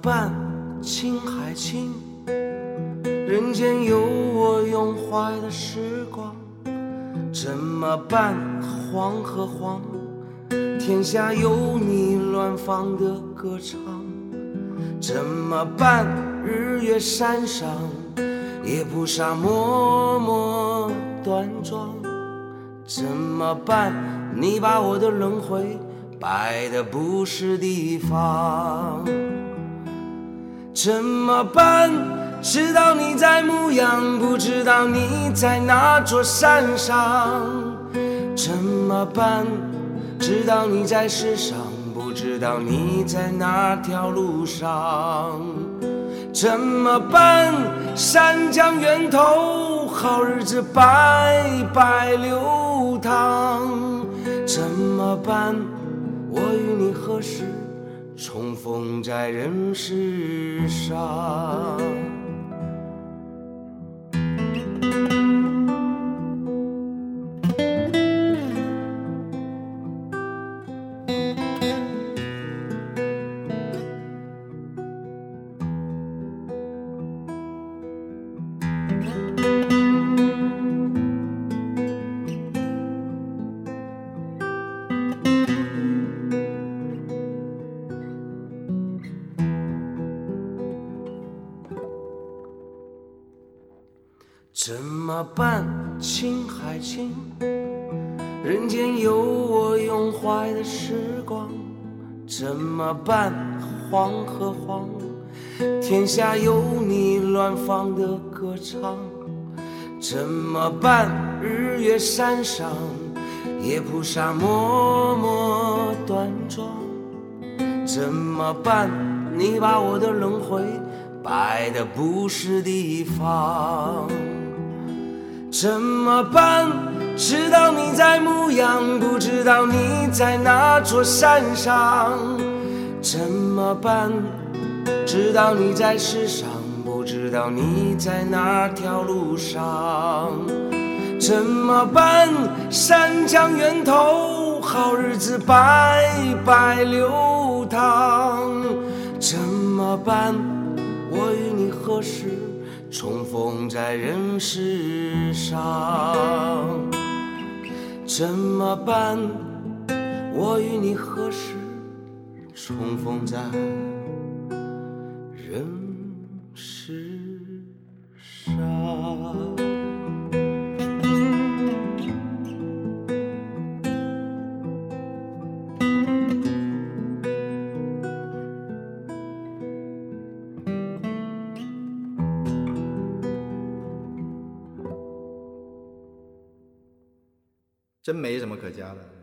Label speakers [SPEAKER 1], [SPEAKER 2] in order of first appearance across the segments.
[SPEAKER 1] 么办？情还轻，人间有我拥怀的时光。怎么办？黄和黄，天下有你乱放的歌唱。怎么办？日月山上，也不傻默默端庄。怎么办？你把我的轮回摆的不是地方。怎么办？知道你在牧羊，不知道你在哪座山上。怎么办？知道你在世上，不知道你在哪条路上。怎么办？山江源头，好日子白白流淌。怎么办？我与你何时重逢在人世上？怎么办？黄和黄，天下有你乱放的歌唱。怎么办？日月山上，也菩萨默默端庄。怎么办？你把我的轮回摆的不是地方。怎么办？知道你在牧羊，不知道你在哪座山上。怎么办？知道你在世上，不知道你在哪条路上。怎么办？山江源头，好日子白白流淌。怎么办？我与你何时？重逢在人世上，怎么办？我与你何时重逢在人世上？
[SPEAKER 2] 真没什么可加的。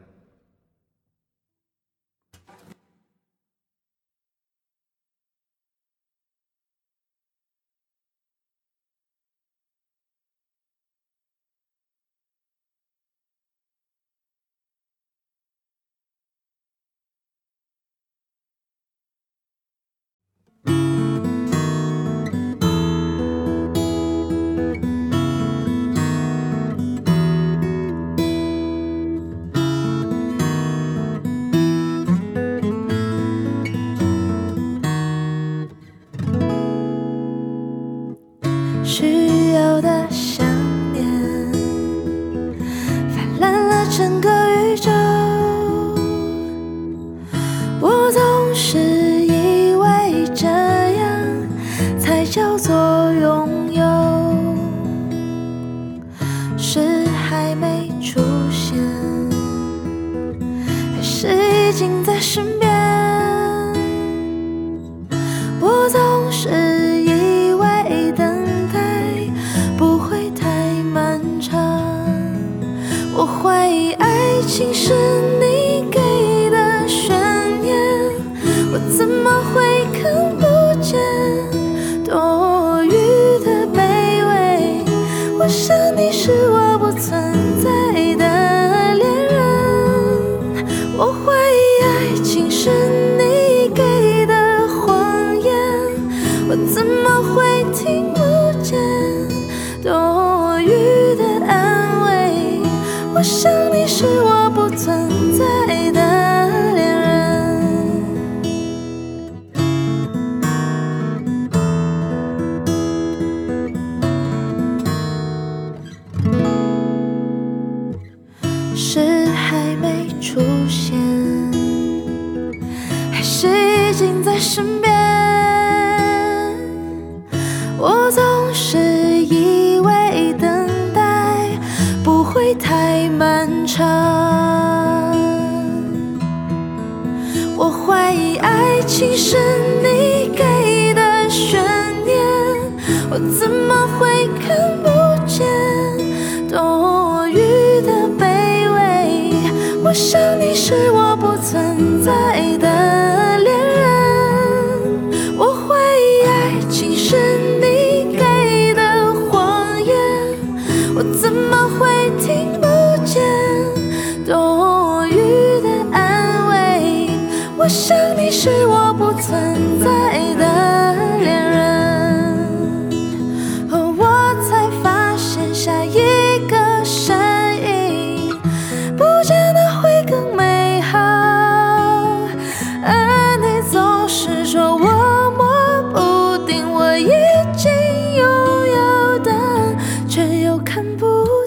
[SPEAKER 3] 存
[SPEAKER 2] 想你是我不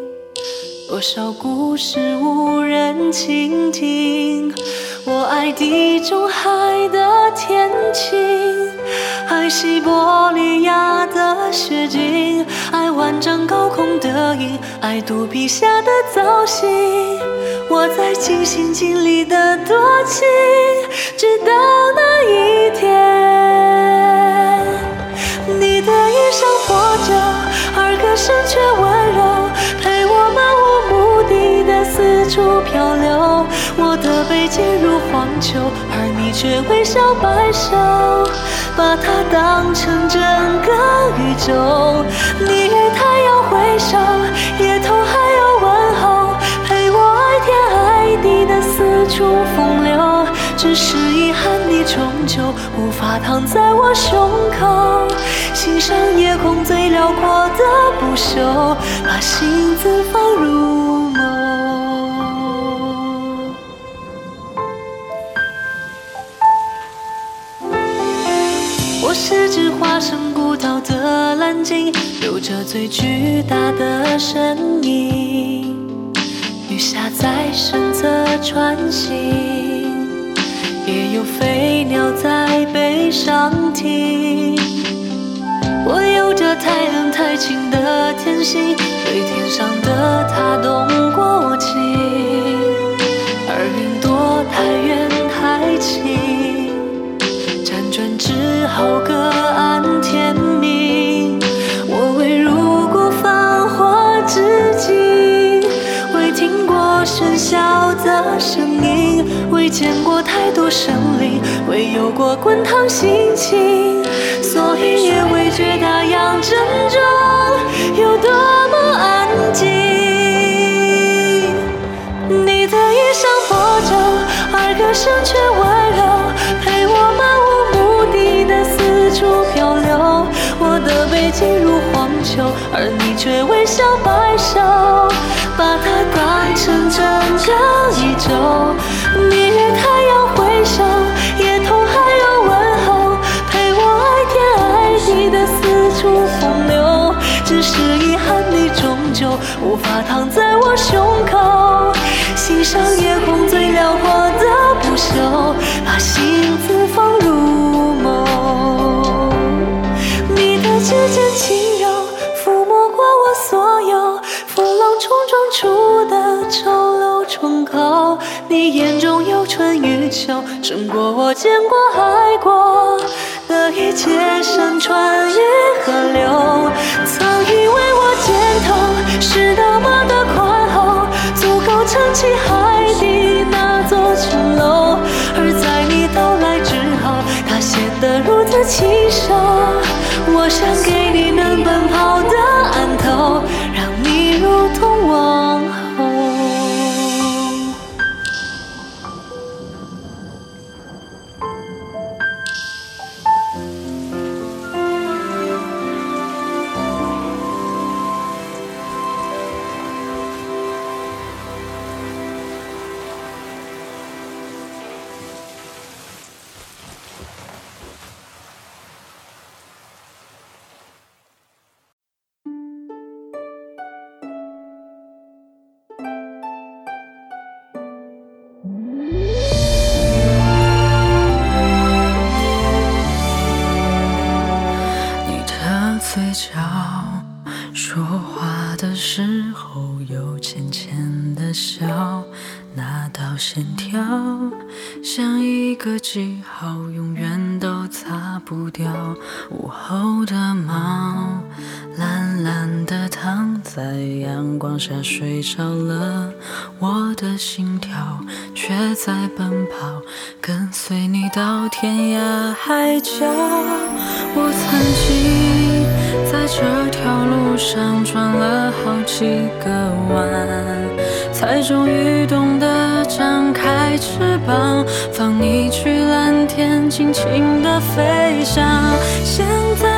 [SPEAKER 4] 多少故事无人倾听？我爱地中海的天晴，爱西伯利亚的雪景，爱万丈高空的鹰，爱肚皮下的造型。我在尽心尽力的多情，直到那一天。你的衣裳破旧，而歌声却温柔，漂流。我的背脊如荒丘，而你却微笑摆首，把它当成整个宇宙。你与太阳挥手，夜头还有问候，陪我爱天爱地的四处风流。只是遗憾，你终究无法躺在我胸口，欣赏夜空最辽阔的不朽，把心字放入有着最巨大的身影。鱼虾在身侧穿行，也有飞鸟在背上停。我有着太冷太清的天性，对天上的他动过情，见过太多生灵，未有过滚烫心情，所以也未觉大洋正中有多么安静。你的衣衫破旧，而歌声却温柔，陪我漫无目的的四处漂流。我的背脊如荒丘，而你却微笑摆首，把它当成整个宇宙。无法躺在我胸口，欣赏夜空最辽阔的不朽，把心字放入梦。你的指尖轻柔，抚摸过我所有风浪冲撞出的丑陋疮口。你眼中有春与秋，胜过我见过爱过的一切山川与河流。曾以为我肩头是那么的宽厚，足够撑起海底那座琼楼，而在你到来之后，它显得如此清瘦。我想给你能奔跑的岸头，
[SPEAKER 5] 午后的猫，懒懒地躺在阳光下睡着了，我的心跳却在奔跑，跟随你到天涯海角。我曾经在这条路上转了好几个弯，才终于懂得张开翅膀，放你去蓝天，尽情的飞翔。现在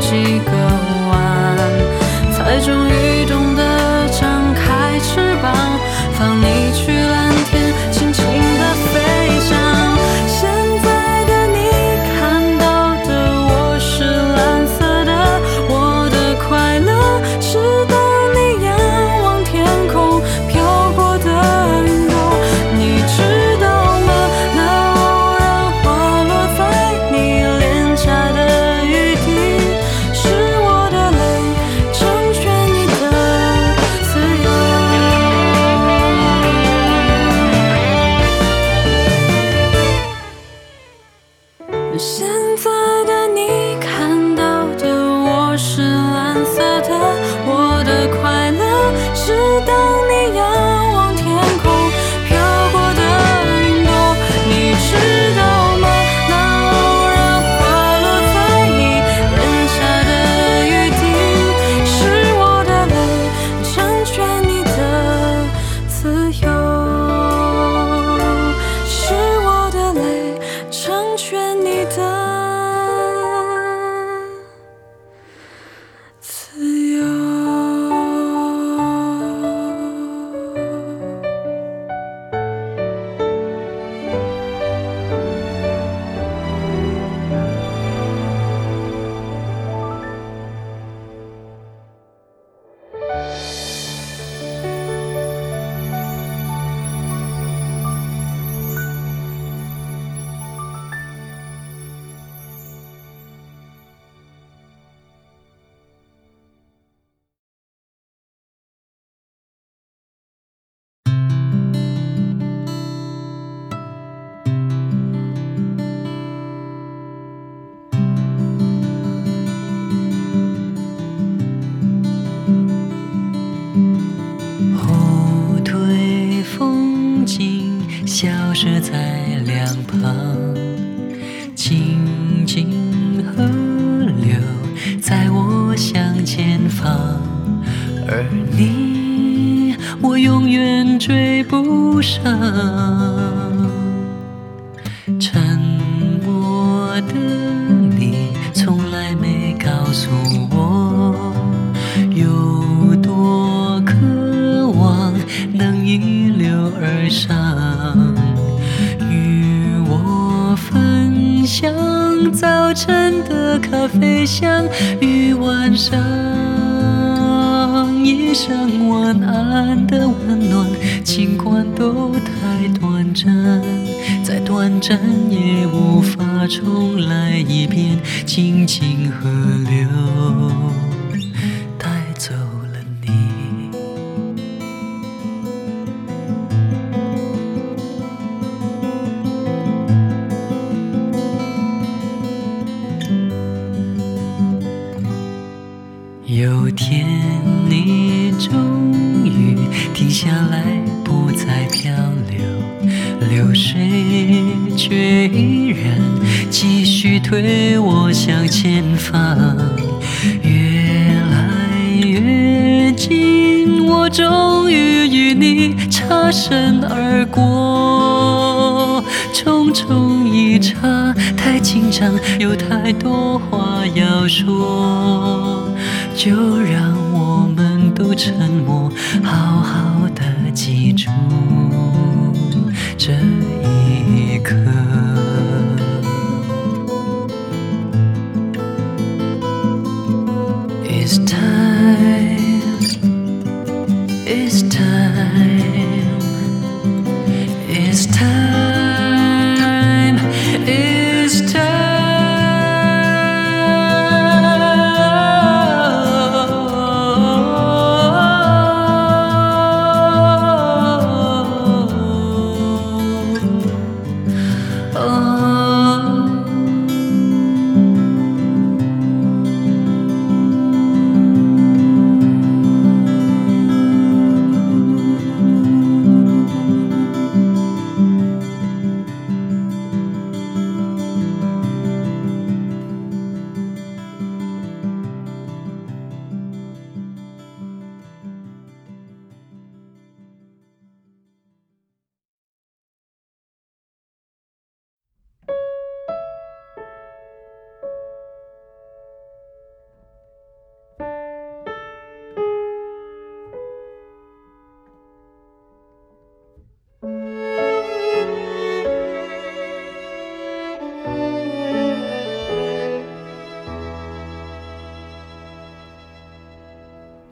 [SPEAKER 5] 几个弯，才终于
[SPEAKER 4] 而上，与我分享早晨的咖啡香与晚上一声晚安的温暖，尽管都太短暂，再短暂也无法重来一遍。静静河流推我向前方，越来越近，我终于与你擦身而过，匆匆一刹，太紧张，有太多话要说。就让我们都沉默，好好的记住这一刻。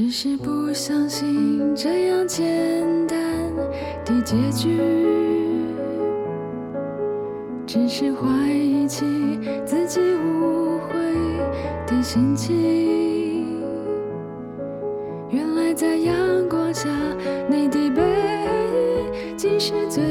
[SPEAKER 2] 只是不相信这样简单的结局，只是怀疑起自己误会的心情。原来在阳光下，你的背影竟是最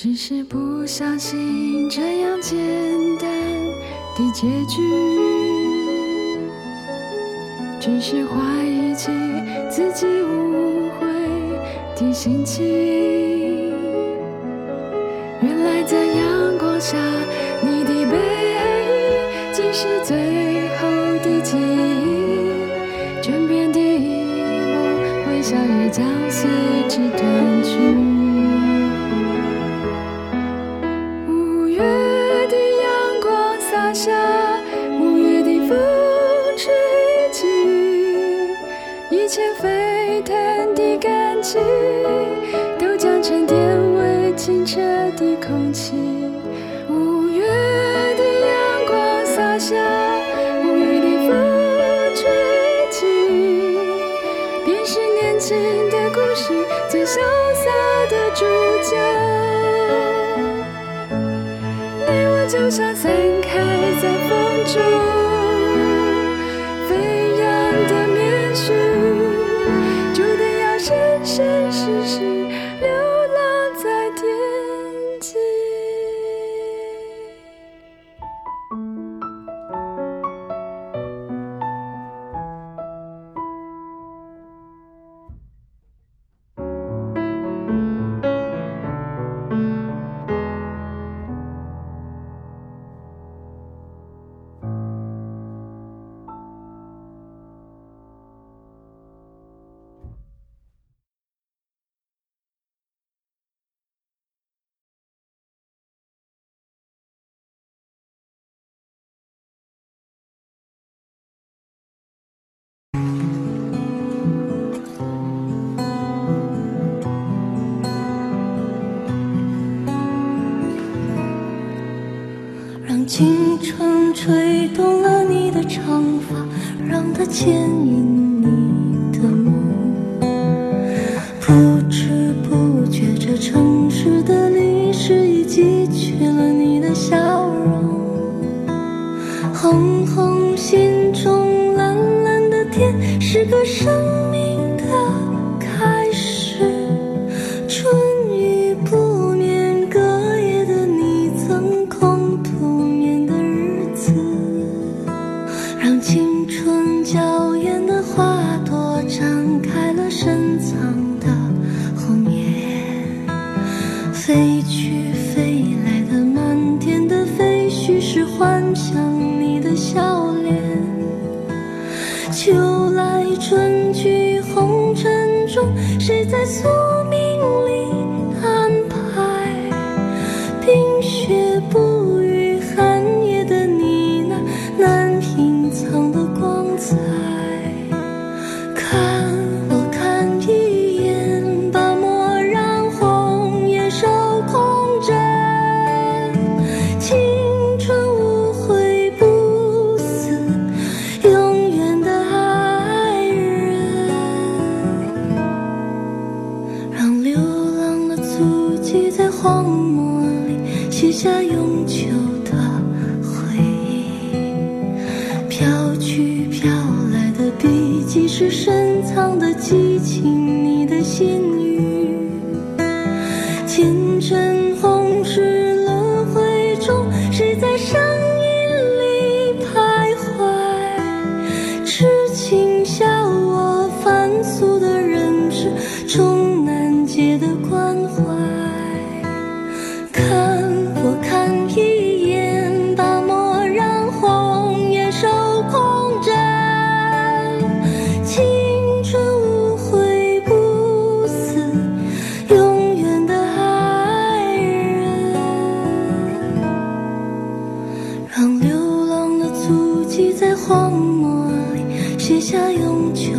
[SPEAKER 5] 只是不相信这样简单的结局，只是怀疑起自己误会的心情。原来在阳光下，你的背影竟是最后的记忆，枕边的一幕微笑也将随之淡去。
[SPEAKER 2] Chia. 青春吹动了你的长发，让它牵引你。深藏的激情你的心荒漠里写下永久